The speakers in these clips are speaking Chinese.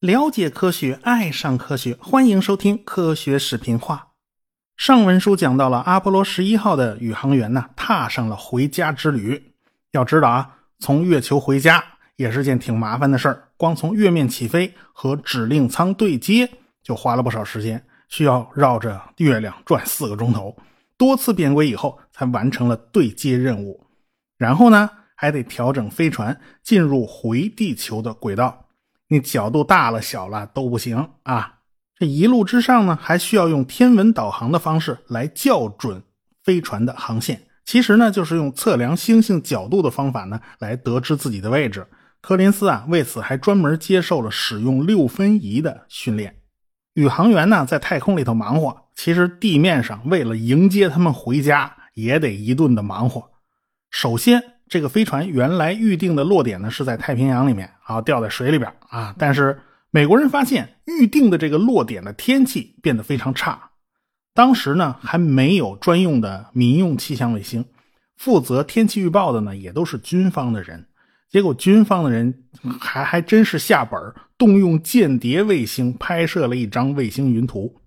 了解科学，爱上科学，欢迎收听科学视频化。上文书讲到了阿波罗十一号的宇航员呢，踏上了回家之旅。要知道啊，从月球回家也是件挺麻烦的事儿，光从月面起飞和指令舱对接就花了不少时间，需要绕着月亮转四个钟头，多次变轨以后才完成了对接任务。然后呢，还得调整飞船进入回地球的轨道。你角度大了小了都不行啊！这一路之上呢，还需要用天文导航的方式来校准飞船的航线。其实呢，就是用测量星星角度的方法呢，来得知自己的位置。柯林斯啊，为此还专门接受了使用六分仪的训练。宇航员呢，在太空里头忙活，其实地面上为了迎接他们回家，也得一顿的忙活。首先。这个飞船原来预定的落点呢是在太平洋里面啊，掉在水里边啊。但是美国人发现预定的这个落点的天气变得非常差，当时呢还没有专用的民用气象卫星，负责天气预报的呢也都是军方的人。结果军方的人还还真是下本动用间谍卫星拍摄了一张卫星云图，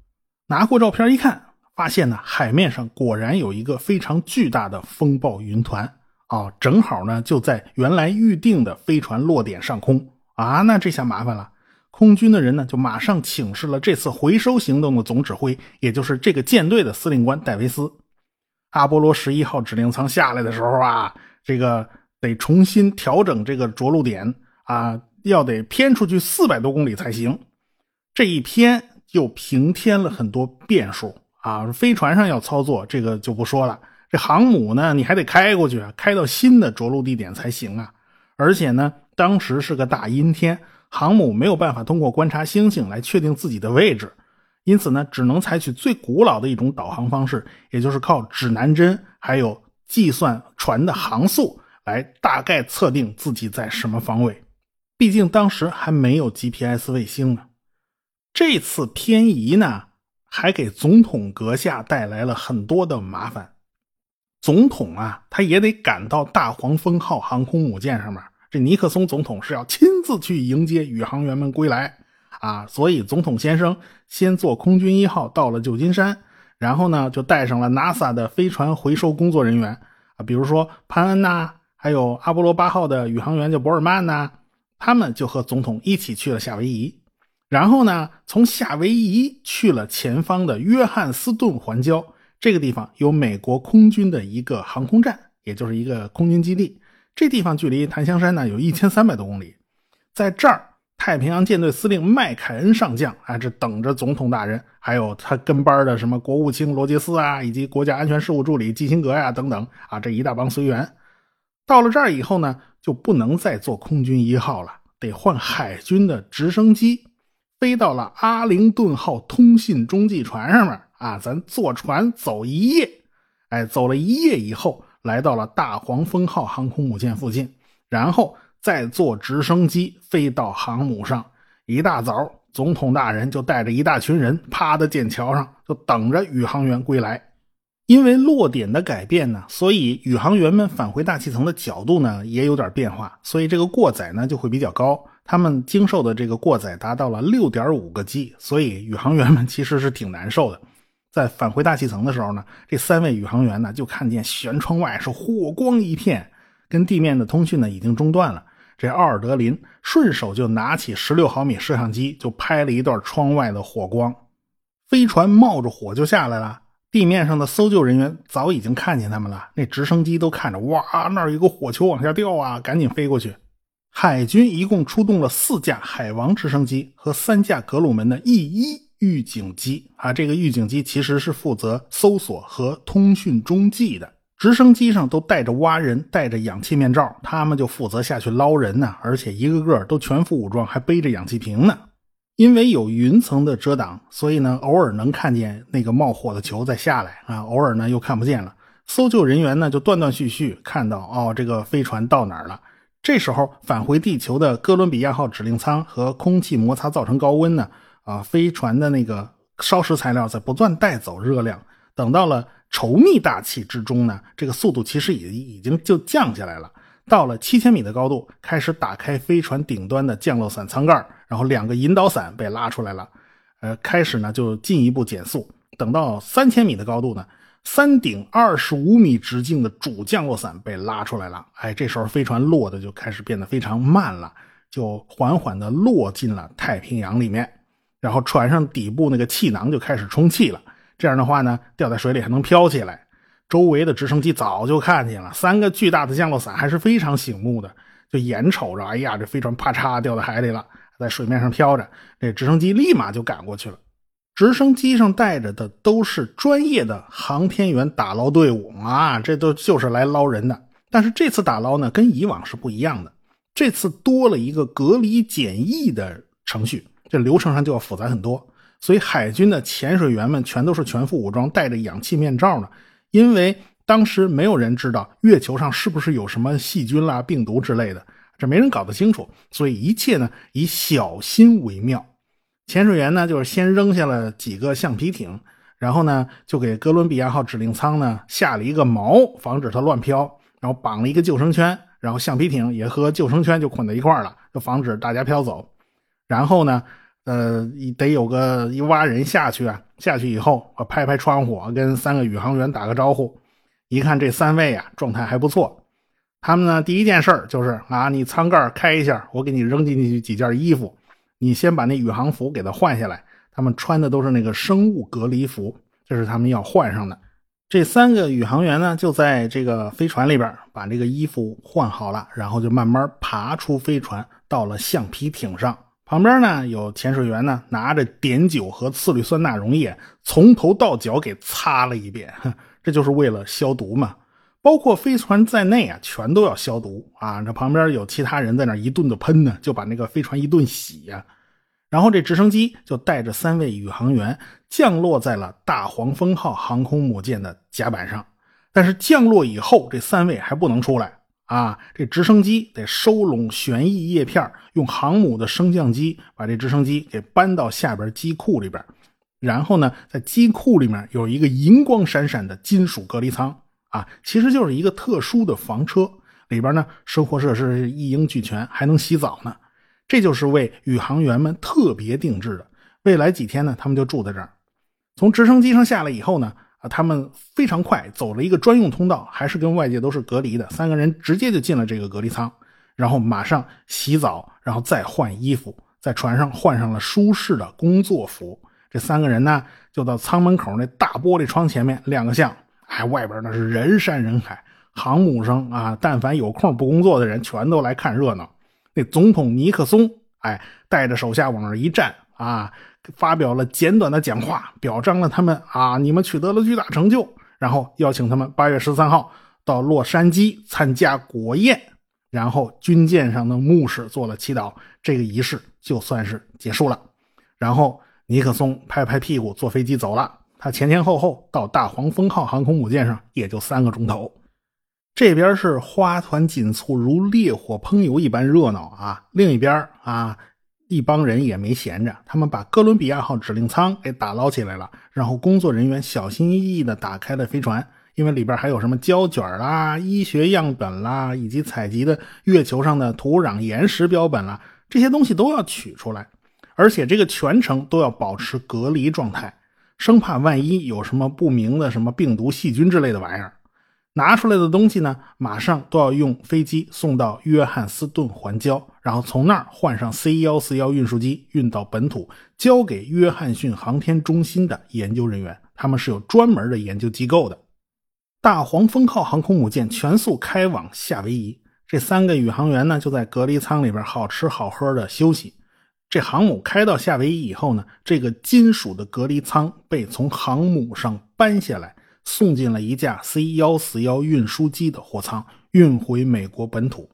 拿过照片一看，发现呢海面上果然有一个非常巨大的风暴云团。哦，正好呢，就在原来预定的飞船落点上空啊，那这下麻烦了。空军的人呢，就马上请示了这次回收行动的总指挥，也就是这个舰队的司令官戴维斯。阿波罗十一号指令舱下来的时候啊，这个得重新调整这个着陆点啊，要得偏出去四百多公里才行。这一偏又平添了很多变数啊，飞船上要操作这个就不说了。这航母呢，你还得开过去啊，开到新的着陆地点才行啊。而且呢，当时是个大阴天，航母没有办法通过观察星星来确定自己的位置，因此呢，只能采取最古老的一种导航方式，也就是靠指南针还有计算船的航速来大概测定自己在什么方位。毕竟当时还没有 GPS 卫星呢。这次偏移呢，还给总统阁下带来了很多的麻烦。总统啊，他也得赶到大黄蜂号航空母舰上面。这尼克松总统是要亲自去迎接宇航员们归来啊，所以总统先生先坐空军一号到了旧金山，然后呢就带上了 NASA 的飞船回收工作人员啊，比如说潘恩呐，还有阿波罗八号的宇航员叫博尔曼呐，他们就和总统一起去了夏威夷，然后呢从夏威夷去了前方的约翰斯顿环礁。这个地方有美国空军的一个航空站，也就是一个空军基地。这地方距离檀香山呢有一千三百多公里。在这儿，太平洋舰队司令麦凯恩上将啊，这等着总统大人，还有他跟班的什么国务卿罗杰斯啊，以及国家安全事务助理基辛格呀等等啊，这一大帮随员。到了这儿以后呢，就不能再坐空军一号了，得换海军的直升机，飞到了阿灵顿号通信中继船上面。啊，咱坐船走一夜，哎，走了一夜以后，来到了大黄蜂号航空母舰附近，然后再坐直升机飞到航母上。一大早，总统大人就带着一大群人趴在舰桥上，就等着宇航员归来。因为落点的改变呢，所以宇航员们返回大气层的角度呢也有点变化，所以这个过载呢就会比较高。他们经受的这个过载达到了六点五个 G，所以宇航员们其实是挺难受的。在返回大气层的时候呢，这三位宇航员呢就看见舷窗外是火光一片，跟地面的通讯呢已经中断了。这奥尔德林顺手就拿起十六毫米摄像机就拍了一段窗外的火光，飞船冒着火就下来了。地面上的搜救人员早已经看见他们了，那直升机都看着，哇，那儿有个火球往下掉啊，赶紧飞过去。海军一共出动了四架海王直升机和三架格鲁门的 E 一。预警机啊，这个预警机其实是负责搜索和通讯中继的。直升机上都带着蛙人，戴着氧气面罩，他们就负责下去捞人呢。而且一个个都全副武装，还背着氧气瓶呢。因为有云层的遮挡，所以呢，偶尔能看见那个冒火的球再下来啊，偶尔呢又看不见了。搜救人员呢就断断续续看到哦，这个飞船到哪儿了。这时候返回地球的哥伦比亚号指令舱和空气摩擦造成高温呢。啊，飞船的那个烧蚀材料在不断带走热量，等到了稠密大气之中呢，这个速度其实已已经就降下来了。到了七千米的高度，开始打开飞船顶端的降落伞舱盖，然后两个引导伞被拉出来了，呃，开始呢就进一步减速。等到三千米的高度呢，三顶二十五米直径的主降落伞被拉出来了。哎，这时候飞船落的就开始变得非常慢了，就缓缓地落进了太平洋里面。然后船上底部那个气囊就开始充气了，这样的话呢，掉在水里还能飘起来。周围的直升机早就看见了，三个巨大的降落伞还是非常醒目的，就眼瞅着，哎呀，这飞船啪嚓掉到海里了，在水面上飘着，这直升机立马就赶过去了。直升机上带着的都是专业的航天员打捞队伍啊，这都就是来捞人的。但是这次打捞呢，跟以往是不一样的，这次多了一个隔离检疫的程序，这流程上就要复杂很多。所以海军的潜水员们全都是全副武装，戴着氧气面罩呢。因为当时没有人知道月球上是不是有什么细菌啦、病毒之类的，这没人搞得清楚，所以一切呢以小心为妙。潜水员呢就是先扔下了几个橡皮艇，然后呢就给哥伦比亚号指令舱呢下了一个锚，防止它乱飘，然后绑了一个救生圈，然后橡皮艇也和救生圈就捆在一块了，就防止大家飘走。然后呢。呃，得有个一挖人下去啊！下去以后，我拍拍窗户，跟三个宇航员打个招呼。一看这三位啊，状态还不错。他们呢，第一件事就是啊，你舱盖开一下，我给你扔进去几件衣服。你先把那宇航服给他换下来。他们穿的都是那个生物隔离服，这是他们要换上的。这三个宇航员呢，就在这个飞船里边把这个衣服换好了，然后就慢慢爬出飞船，到了橡皮艇上。旁边呢有潜水员呢，拿着碘酒和次氯酸钠溶液，从头到脚给擦了一遍，这就是为了消毒嘛。包括飞船在内啊，全都要消毒啊。这旁边有其他人在那一顿的喷呢，就把那个飞船一顿洗呀。然后这直升机就带着三位宇航员降落在了大黄蜂号航空母舰的甲板上，但是降落以后，这三位还不能出来。啊，这直升机得收拢旋翼叶片，用航母的升降机把这直升机给搬到下边机库里边，然后呢，在机库里面有一个银光闪闪的金属隔离舱啊，其实就是一个特殊的房车，里边呢生活设施一应俱全，还能洗澡呢。这就是为宇航员们特别定制的。未来几天呢，他们就住在这儿。从直升机上下来以后呢。他们非常快走了一个专用通道，还是跟外界都是隔离的。三个人直接就进了这个隔离舱，然后马上洗澡，然后再换衣服，在船上换上了舒适的工作服。这三个人呢，就到舱门口那大玻璃窗前面亮个相。哎，外边那是人山人海，航母上啊，但凡有空不工作的人，全都来看热闹。那总统尼克松，哎，带着手下往那一站啊。发表了简短的讲话，表彰了他们啊，你们取得了巨大成就，然后邀请他们八月十三号到洛杉矶参加国宴，然后军舰上的牧师做了祈祷，这个仪式就算是结束了。然后尼克松拍拍屁股坐飞机走了，他前前后后到大黄蜂号航空母舰上也就三个钟头。这边是花团锦簇，如烈火烹油一般热闹啊，另一边啊。一帮人也没闲着，他们把哥伦比亚号指令舱给打捞起来了，然后工作人员小心翼翼地打开了飞船，因为里边还有什么胶卷啦、医学样本啦，以及采集的月球上的土壤岩石标本啦，这些东西都要取出来，而且这个全程都要保持隔离状态，生怕万一有什么不明的什么病毒、细菌之类的玩意儿。拿出来的东西呢，马上都要用飞机送到约翰斯顿环礁，然后从那儿换上 C 幺四幺运输机运到本土，交给约翰逊航天中心的研究人员。他们是有专门的研究机构的。大黄蜂号航空母舰全速开往夏威夷，这三个宇航员呢就在隔离舱里边好吃好喝的休息。这航母开到夏威夷以后呢，这个金属的隔离舱被从航母上搬下来。送进了一架 C 幺四幺运输机的货舱，运回美国本土，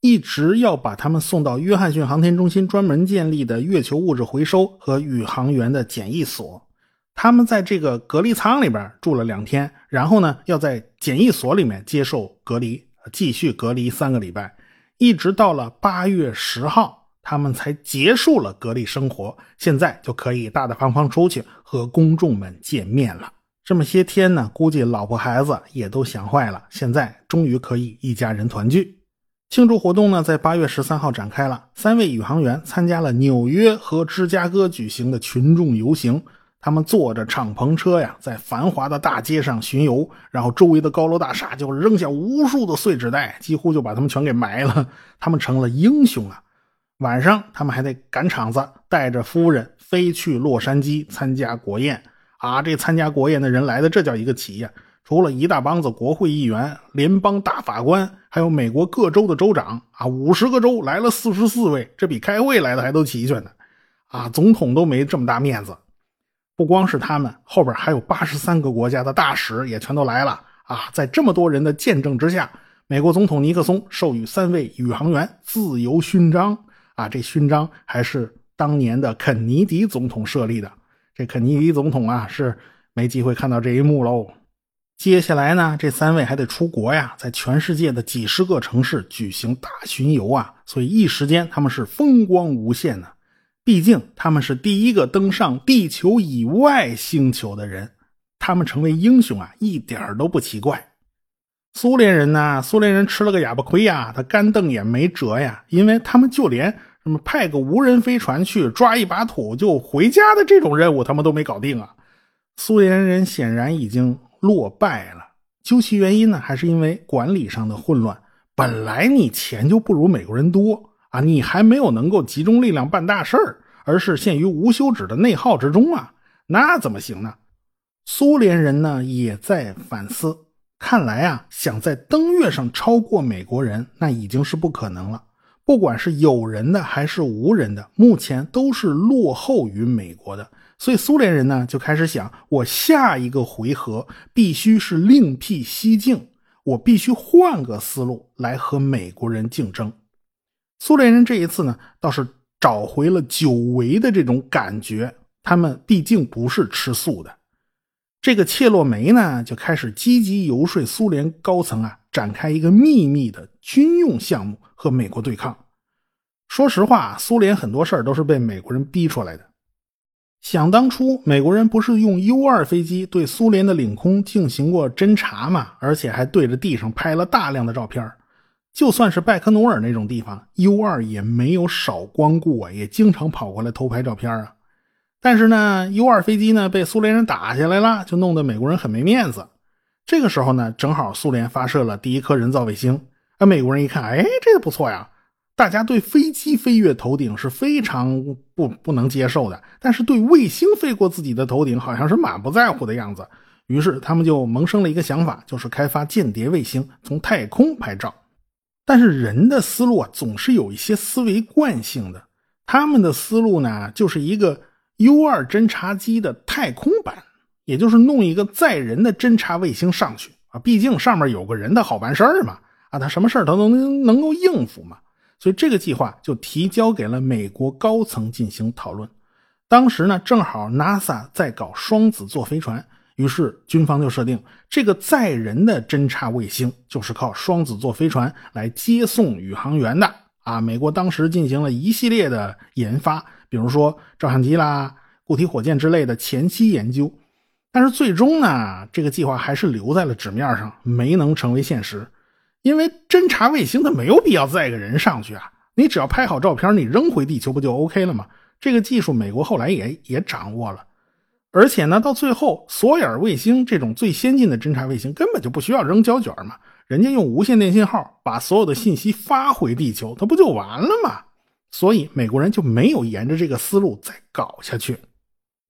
一直要把他们送到约翰逊航天中心专门建立的月球物质回收和宇航员的检疫所。他们在这个隔离舱里边住了两天，然后呢，要在检疫所里面接受隔离，继续隔离三个礼拜，一直到了八月十号，他们才结束了隔离生活，现在就可以大大方方出去和公众们见面了。这么些天呢，估计老婆孩子也都想坏了。现在终于可以一家人团聚。庆祝活动呢，在八月十三号展开了。三位宇航员参加了纽约和芝加哥举行的群众游行。他们坐着敞篷车呀，在繁华的大街上巡游，然后周围的高楼大厦就扔下无数的碎纸袋，几乎就把他们全给埋了。他们成了英雄啊！晚上，他们还得赶场子，带着夫人飞去洛杉矶参加国宴。啊，这参加国宴的人来的，这叫一个齐呀！除了一大帮子国会议员、联邦大法官，还有美国各州的州长啊，五十个州来了四十四位，这比开会来的还都齐全呢。啊，总统都没这么大面子。不光是他们，后边还有八十三个国家的大使也全都来了啊！在这么多人的见证之下，美国总统尼克松授予三位宇航员自由勋章啊！这勋章还是当年的肯尼迪总统设立的。这肯尼迪总统啊，是没机会看到这一幕喽。接下来呢，这三位还得出国呀，在全世界的几十个城市举行大巡游啊，所以一时间他们是风光无限呢。毕竟他们是第一个登上地球以外星球的人，他们成为英雄啊，一点都不奇怪。苏联人呢，苏联人吃了个哑巴亏呀，他干瞪眼没辙呀，因为他们就连什么派个无人飞船去抓一把土就回家的这种任务，他们都没搞定啊。苏联人显然已经。落败了，究其原因呢，还是因为管理上的混乱。本来你钱就不如美国人多啊，你还没有能够集中力量办大事儿，而是陷于无休止的内耗之中啊，那怎么行呢？苏联人呢也在反思，看来啊，想在登月上超过美国人，那已经是不可能了。不管是有人的还是无人的，目前都是落后于美国的。所以苏联人呢就开始想，我下一个回合必须是另辟蹊径，我必须换个思路来和美国人竞争。苏联人这一次呢倒是找回了久违的这种感觉，他们毕竟不是吃素的。这个切洛梅呢就开始积极游说苏联高层啊，展开一个秘密的军用项目和美国对抗。说实话，苏联很多事儿都是被美国人逼出来的。想当初，美国人不是用 U-2 飞机对苏联的领空进行过侦察吗？而且还对着地上拍了大量的照片。就算是拜科努尔那种地方，U-2 也没有少光顾啊，也经常跑过来偷拍照片啊。但是呢，U-2 飞机呢被苏联人打下来了，就弄得美国人很没面子。这个时候呢，正好苏联发射了第一颗人造卫星，啊，美国人一看，哎，这个不错呀。大家对飞机飞越头顶是非常不不能接受的，但是对卫星飞过自己的头顶好像是满不在乎的样子。于是他们就萌生了一个想法，就是开发间谍卫星，从太空拍照。但是人的思路啊，总是有一些思维惯性的。他们的思路呢，就是一个 U2 侦察机的太空版，也就是弄一个载人的侦察卫星上去啊。毕竟上面有个人的好办事儿嘛，啊，他什么事儿他都能能够应付嘛。所以这个计划就提交给了美国高层进行讨论。当时呢，正好 NASA 在搞双子座飞船，于是军方就设定这个载人的侦察卫星就是靠双子座飞船来接送宇航员的。啊，美国当时进行了一系列的研发，比如说照相机啦、固体火箭之类的前期研究。但是最终呢，这个计划还是留在了纸面上，没能成为现实。因为侦察卫星它没有必要载个人上去啊，你只要拍好照片，你扔回地球不就 OK 了吗？这个技术美国后来也也掌握了，而且呢，到最后索尔卫星这种最先进的侦察卫星根本就不需要扔胶卷嘛，人家用无线电信号把所有的信息发回地球，它不就完了吗？所以美国人就没有沿着这个思路再搞下去。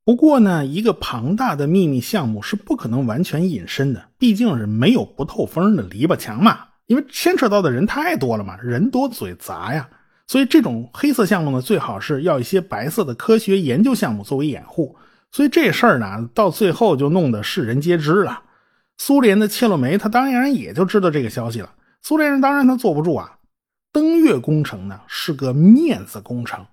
不过呢，一个庞大的秘密项目是不可能完全隐身的，毕竟是没有不透风的篱笆墙嘛。因为牵扯到的人太多了嘛，人多嘴杂呀，所以这种黑色项目呢，最好是要一些白色的科学研究项目作为掩护。所以这事儿呢，到最后就弄得世人皆知了。苏联的切洛梅他当然也就知道这个消息了。苏联人当然他坐不住啊，登月工程呢是个面子工程，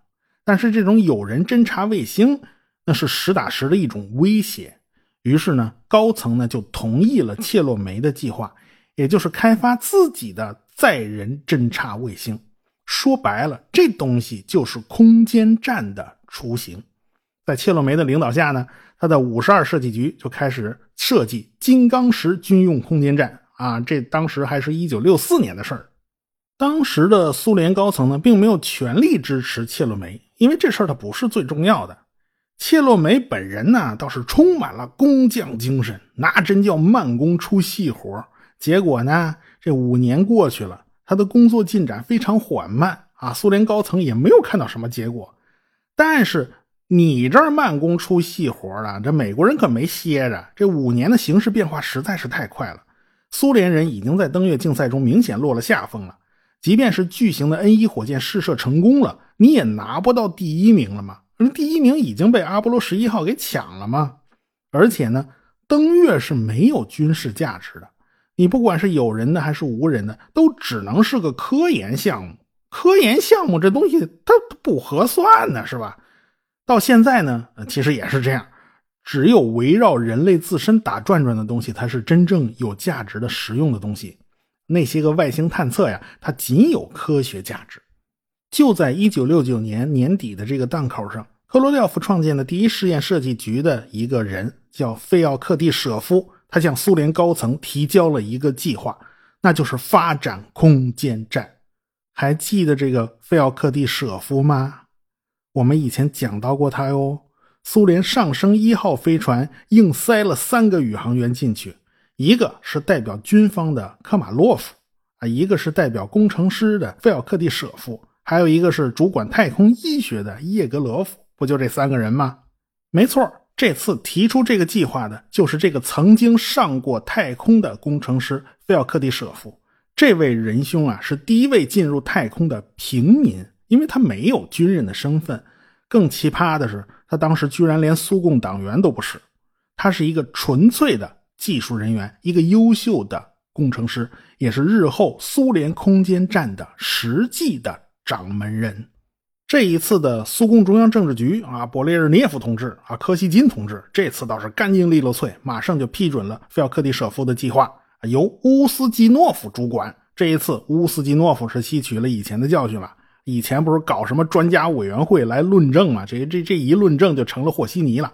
但是这种有人侦察卫星那是实打实的一种威胁。于是呢，高层呢就同意了切洛梅的计划。也就是开发自己的载人侦察卫星，说白了，这东西就是空间站的雏形。在切洛梅的领导下呢，他的五十二设计局就开始设计金刚石军用空间站啊，这当时还是一九六四年的事儿。当时的苏联高层呢，并没有全力支持切洛梅，因为这事儿它不是最重要的。切洛梅本人呢，倒是充满了工匠精神，那真叫慢工出细活。结果呢，这五年过去了，他的工作进展非常缓慢啊，苏联高层也没有看到什么结果。但是你这儿慢工出细活了，这美国人可没歇着。这五年的形势变化实在是太快了，苏联人已经在登月竞赛中明显落了下风了。即便是巨型的 N 一火箭试射成功了，你也拿不到第一名了吗？那第一名已经被阿波罗十一号给抢了吗？而且呢，登月是没有军事价值的，你不管是有人的还是无人的，都只能是个科研项目。科研项目这东西它不合算呢，是吧？到现在呢，其实也是这样，只有围绕人类自身打转转的东西，才是真正有价值的、实用的东西。那些个外星探测呀，它仅有科学价值。就在一九六九年年底的这个档口上，科罗廖夫创建的第一试验设计局的一个人叫费奥克蒂舍夫，他向苏联高层提交了一个计划，那就是发展空间站。还记得这个费奥克蒂舍夫吗？我们以前讲到过他哟。苏联上升一号飞船硬塞了三个宇航员进去。一个是代表军方的科马洛夫啊，一个是代表工程师的费奥克蒂舍夫，还有一个是主管太空医学的叶格罗夫，不就这三个人吗？没错，这次提出这个计划的就是这个曾经上过太空的工程师费奥克蒂舍夫。这位仁兄啊，是第一位进入太空的平民，因为他没有军人的身份。更奇葩的是，他当时居然连苏共党员都不是，他是一个纯粹的。技术人员，一个优秀的工程师，也是日后苏联空间站的实际的掌门人。这一次的苏共中央政治局啊，勃列日涅夫同志啊，柯西金同志，这次倒是干净利落脆，马上就批准了费奥克蒂舍夫的计划，由乌斯基诺夫主管。这一次，乌斯基诺夫是吸取了以前的教训了，以前不是搞什么专家委员会来论证吗？这这这一论证就成了和稀泥了。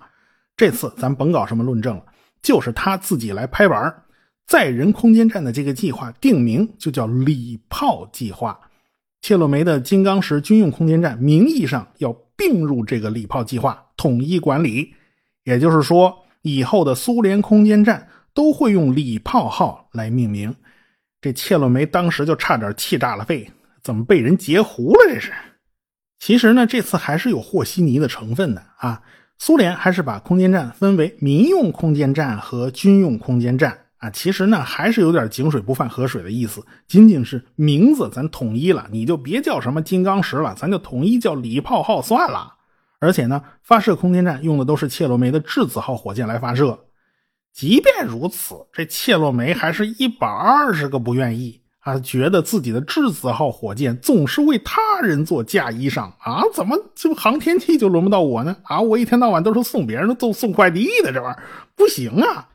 这次咱甭搞什么论证了。就是他自己来拍板载人空间站的这个计划定名就叫“礼炮计划”。切洛梅的金刚石军用空间站名义上要并入这个“礼炮计划”，统一管理。也就是说，以后的苏联空间站都会用“礼炮号”来命名。这切洛梅当时就差点气炸了肺，怎么被人截胡了？这是。其实呢，这次还是有和稀泥的成分的啊。苏联还是把空间站分为民用空间站和军用空间站啊，其实呢还是有点井水不犯河水的意思，仅仅是名字咱统一了，你就别叫什么金刚石了，咱就统一叫礼炮号算了。而且呢，发射空间站用的都是切洛梅的质子号火箭来发射。即便如此，这切洛梅还是一百二十个不愿意。啊，觉得自己的质子号火箭总是为他人做嫁衣裳啊，怎么就航天器就轮不到我呢？啊，我一天到晚都是送别人的，都送快递的，这玩意儿不行啊！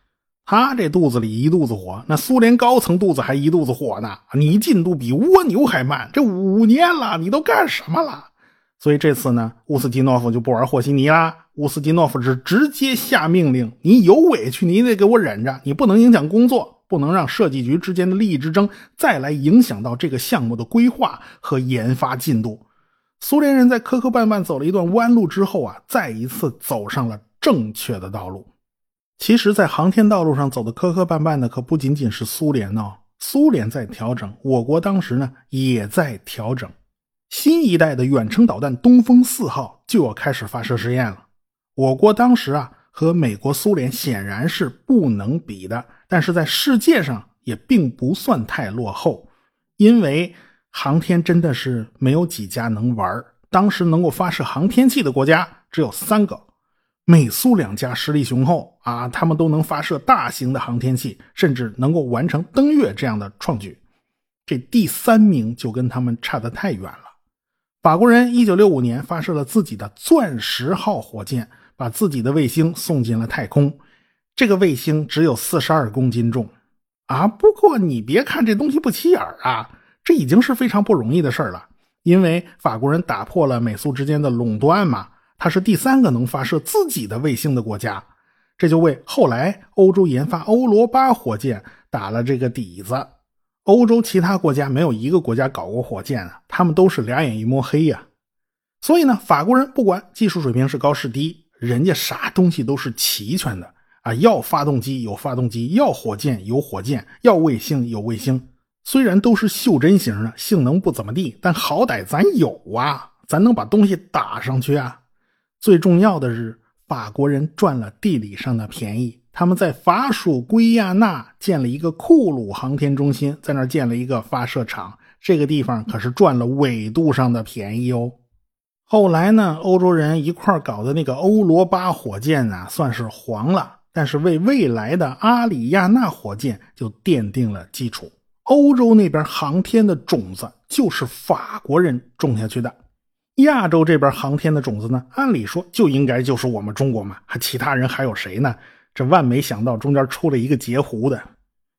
他这肚子里一肚子火，那苏联高层肚子还一肚子火呢。你进度比蜗牛还慢，这五年了，你都干什么了？所以这次呢，乌斯基诺夫就不玩和稀泥啦。乌斯基诺夫是直接下命令：你有委屈，你得给我忍着，你不能影响工作。不能让设计局之间的利益之争再来影响到这个项目的规划和研发进度。苏联人在磕磕绊绊走了一段弯路之后啊，再一次走上了正确的道路。其实，在航天道路上走的磕磕绊绊的可不仅仅是苏联呢，苏联在调整，我国当时呢也在调整。新一代的远程导弹东风四号就要开始发射试验了。我国当时啊。和美国、苏联显然是不能比的，但是在世界上也并不算太落后，因为航天真的是没有几家能玩。当时能够发射航天器的国家只有三个，美苏两家实力雄厚啊，他们都能发射大型的航天器，甚至能够完成登月这样的创举。这第三名就跟他们差得太远了。法国人一九六五年发射了自己的钻石号火箭。把自己的卫星送进了太空，这个卫星只有四十二公斤重啊！不过你别看这东西不起眼啊，这已经是非常不容易的事了。因为法国人打破了美苏之间的垄断嘛，它是第三个能发射自己的卫星的国家。这就为后来欧洲研发欧罗巴火箭打了这个底子。欧洲其他国家没有一个国家搞过火箭啊，他们都是俩眼一摸黑呀。所以呢，法国人不管技术水平是高是低，人家啥东西都是齐全的啊，要发动机有发动机，要火箭有火箭，要卫星有卫星。虽然都是袖珍型的，性能不怎么地，但好歹咱有啊，咱能把东西打上去啊。最重要的是，法国人赚了地理上的便宜。他们在法属圭亚那建了一个库鲁航天中心，在那建了一个发射场。这个地方可是赚了纬度上的便宜哦。后来呢，欧洲人一块搞的那个欧罗巴火箭呢，算是黄了，但是为未来的阿里亚纳火箭就奠定了基础。欧洲那边航天的种子就是法国人种下去的。亚洲这边航天的种子呢，按理说就应该就是我们中国嘛，还其他人还有谁呢？这万没想到，中间出了一个截胡的。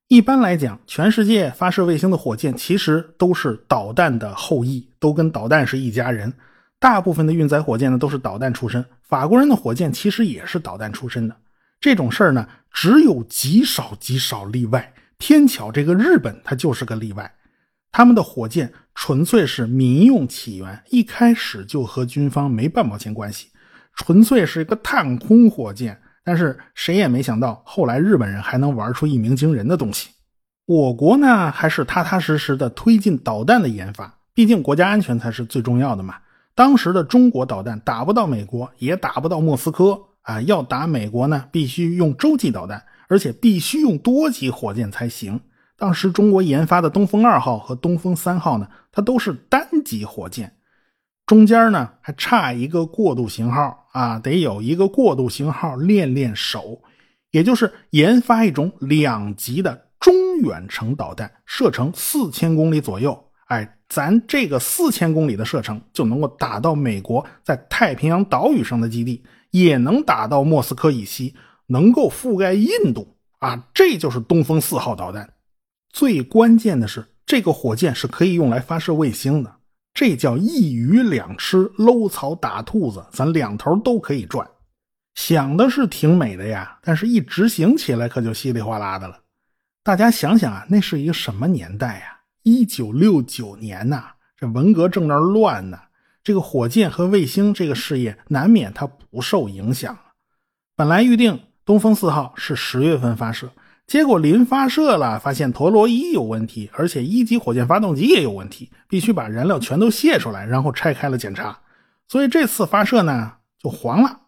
一般来讲，全世界发射卫星的火箭其实都是导弹的后裔，都跟导弹是一家人。大部分的运载火箭呢都是导弹出身，法国人的火箭其实也是导弹出身的。这种事儿呢，只有极少极少例外。偏巧这个日本它就是个例外，他们的火箭纯粹是民用起源，一开始就和军方没半毛钱关系，纯粹是一个探空火箭。但是谁也没想到，后来日本人还能玩出一鸣惊人的东西。我国呢，还是踏踏实实的推进导弹的研发，毕竟国家安全才是最重要的嘛。当时的中国导弹打不到美国，也打不到莫斯科啊。要打美国呢，必须用洲际导弹，而且必须用多级火箭才行。当时中国研发的东风二号和东风三号呢，它都是单级火箭。中间呢还差一个过渡型号啊，得有一个过渡型号练练手，也就是研发一种两级的中远程导弹，射程四千公里左右。哎，咱这个四千公里的射程就能够打到美国在太平洋岛屿上的基地，也能打到莫斯科以西，能够覆盖印度啊！这就是东风四号导弹。最关键的是，这个火箭是可以用来发射卫星的。这叫一鱼两吃，搂草打兔子，咱两头都可以赚。想的是挺美的呀，但是一执行起来可就稀里哗啦的了。大家想想啊，那是一个什么年代呀？一九六九年呐，这文革正那乱呢，这个火箭和卫星这个事业难免它不受影响。本来预定东风四号是十月份发射。结果临发射了，发现陀螺仪有问题，而且一级火箭发动机也有问题，必须把燃料全都卸出来，然后拆开了检查。所以这次发射呢就黄了。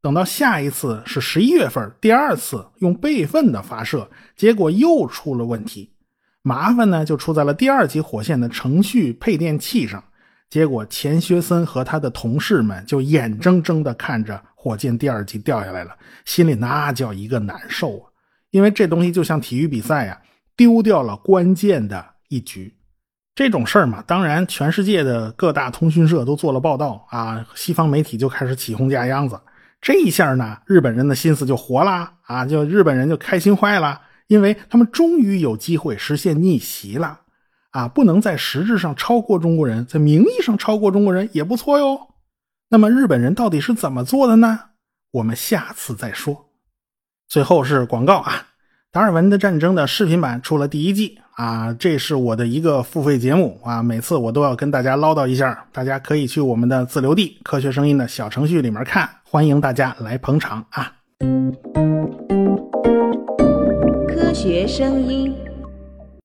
等到下一次是十一月份，第二次用备份的发射，结果又出了问题。麻烦呢就出在了第二级火箭的程序配电器上。结果钱学森和他的同事们就眼睁睁地看着火箭第二级掉下来了，心里那叫一个难受啊！因为这东西就像体育比赛呀，丢掉了关键的一局，这种事儿嘛，当然全世界的各大通讯社都做了报道啊，西方媒体就开始起哄架秧子。这一下呢，日本人的心思就活了啊，就日本人就开心坏了，因为他们终于有机会实现逆袭了啊，不能在实质上超过中国人，在名义上超过中国人也不错哟。那么日本人到底是怎么做的呢？我们下次再说。最后是广告啊，达尔文的战争的视频版出了第一季啊，这是我的一个付费节目啊，每次我都要跟大家唠叨一下，大家可以去我们的自留地科学声音的小程序里面看，欢迎大家来捧场啊。科学声音。